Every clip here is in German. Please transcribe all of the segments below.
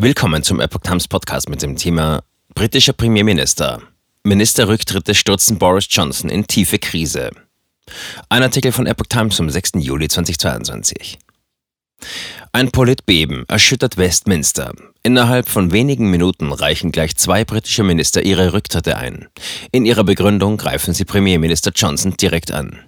Willkommen zum Epoch Times Podcast mit dem Thema Britischer Premierminister. Ministerrücktritte stürzen Boris Johnson in tiefe Krise. Ein Artikel von Epoch Times vom 6. Juli 2022. Ein Politbeben erschüttert Westminster. Innerhalb von wenigen Minuten reichen gleich zwei britische Minister ihre Rücktritte ein. In ihrer Begründung greifen sie Premierminister Johnson direkt an.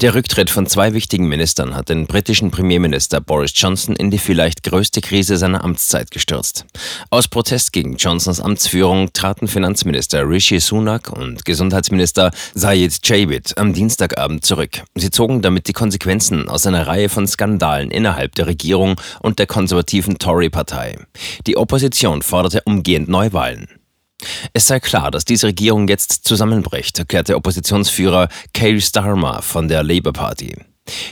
Der Rücktritt von zwei wichtigen Ministern hat den britischen Premierminister Boris Johnson in die vielleicht größte Krise seiner Amtszeit gestürzt. Aus Protest gegen Johnsons Amtsführung traten Finanzminister Rishi Sunak und Gesundheitsminister Sayed Javid am Dienstagabend zurück. Sie zogen damit die Konsequenzen aus einer Reihe von Skandalen innerhalb der Regierung und der konservativen Tory-Partei. Die Opposition forderte umgehend Neuwahlen. Es sei klar, dass diese Regierung jetzt zusammenbricht, erklärte Oppositionsführer Keir Starmer von der Labour Party.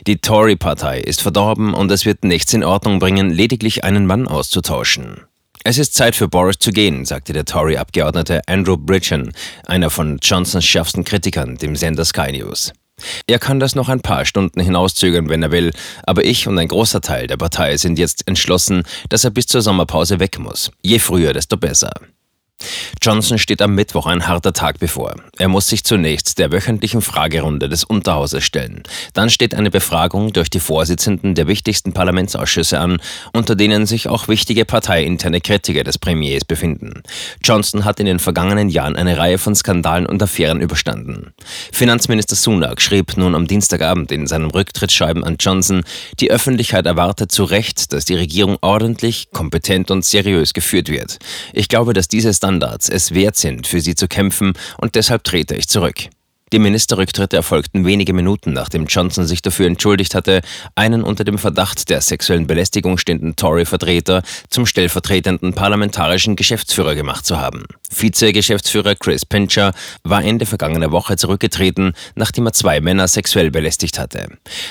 Die Tory-Partei ist verdorben und es wird nichts in Ordnung bringen, lediglich einen Mann auszutauschen. Es ist Zeit für Boris zu gehen, sagte der Tory-Abgeordnete Andrew Bridgen, einer von Johnsons schärfsten Kritikern, dem Sender Sky News. Er kann das noch ein paar Stunden hinauszögern, wenn er will, aber ich und ein großer Teil der Partei sind jetzt entschlossen, dass er bis zur Sommerpause weg muss. Je früher, desto besser. Johnson steht am Mittwoch ein harter Tag bevor. Er muss sich zunächst der wöchentlichen Fragerunde des Unterhauses stellen. Dann steht eine Befragung durch die Vorsitzenden der wichtigsten Parlamentsausschüsse an, unter denen sich auch wichtige parteiinterne Kritiker des Premiers befinden. Johnson hat in den vergangenen Jahren eine Reihe von Skandalen und Affären überstanden. Finanzminister Sunak schrieb nun am Dienstagabend in seinem Rücktrittsschreiben an Johnson, die Öffentlichkeit erwartet zu Recht, dass die Regierung ordentlich, kompetent und seriös geführt wird. Ich glaube, dass diese Standards es wert sind, für sie zu kämpfen und deshalb trete ich zurück. Die Ministerrücktritte erfolgten wenige Minuten, nachdem Johnson sich dafür entschuldigt hatte, einen unter dem Verdacht der sexuellen Belästigung stehenden Tory-Vertreter zum stellvertretenden parlamentarischen Geschäftsführer gemacht zu haben. Vize-Geschäftsführer Chris Pincher war Ende vergangener Woche zurückgetreten, nachdem er zwei Männer sexuell belästigt hatte.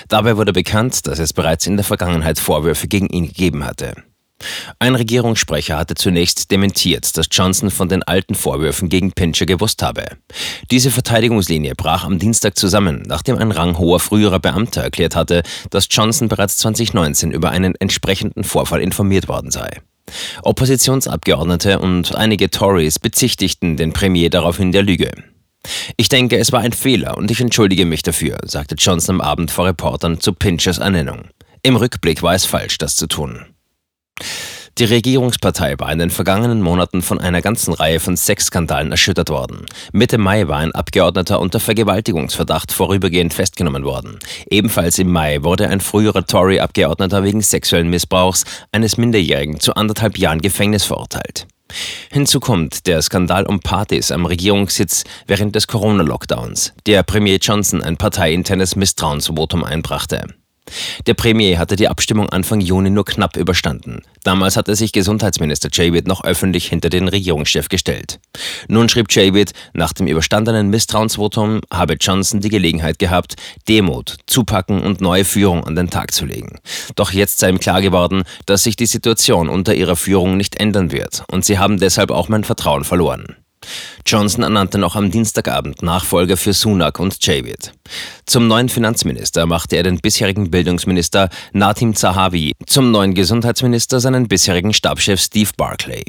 Dabei wurde bekannt, dass es bereits in der Vergangenheit Vorwürfe gegen ihn gegeben hatte. Ein Regierungssprecher hatte zunächst dementiert, dass Johnson von den alten Vorwürfen gegen Pincher gewusst habe. Diese Verteidigungslinie brach am Dienstag zusammen, nachdem ein ranghoher früherer Beamter erklärt hatte, dass Johnson bereits 2019 über einen entsprechenden Vorfall informiert worden sei. Oppositionsabgeordnete und einige Tories bezichtigten den Premier daraufhin der Lüge. Ich denke, es war ein Fehler und ich entschuldige mich dafür, sagte Johnson am Abend vor Reportern zu Pinchers Ernennung. Im Rückblick war es falsch, das zu tun. Die Regierungspartei war in den vergangenen Monaten von einer ganzen Reihe von Sexskandalen erschüttert worden. Mitte Mai war ein Abgeordneter unter Vergewaltigungsverdacht vorübergehend festgenommen worden. Ebenfalls im Mai wurde ein früherer Tory-Abgeordneter wegen sexuellen Missbrauchs eines Minderjährigen zu anderthalb Jahren Gefängnis verurteilt. Hinzu kommt der Skandal um Partys am Regierungssitz während des Corona-Lockdowns, der Premier Johnson ein parteiinternes Misstrauensvotum einbrachte. Der Premier hatte die Abstimmung Anfang Juni nur knapp überstanden. Damals hatte sich Gesundheitsminister Javid noch öffentlich hinter den Regierungschef gestellt. Nun schrieb Javid, nach dem überstandenen Misstrauensvotum habe Johnson die Gelegenheit gehabt, Demut, Zupacken und neue Führung an den Tag zu legen. Doch jetzt sei ihm klar geworden, dass sich die Situation unter ihrer Führung nicht ändern wird und sie haben deshalb auch mein Vertrauen verloren. Johnson ernannte noch am Dienstagabend Nachfolger für Sunak und Javid. Zum neuen Finanzminister machte er den bisherigen Bildungsminister Natim Zahavi, zum neuen Gesundheitsminister seinen bisherigen Stabschef Steve Barclay.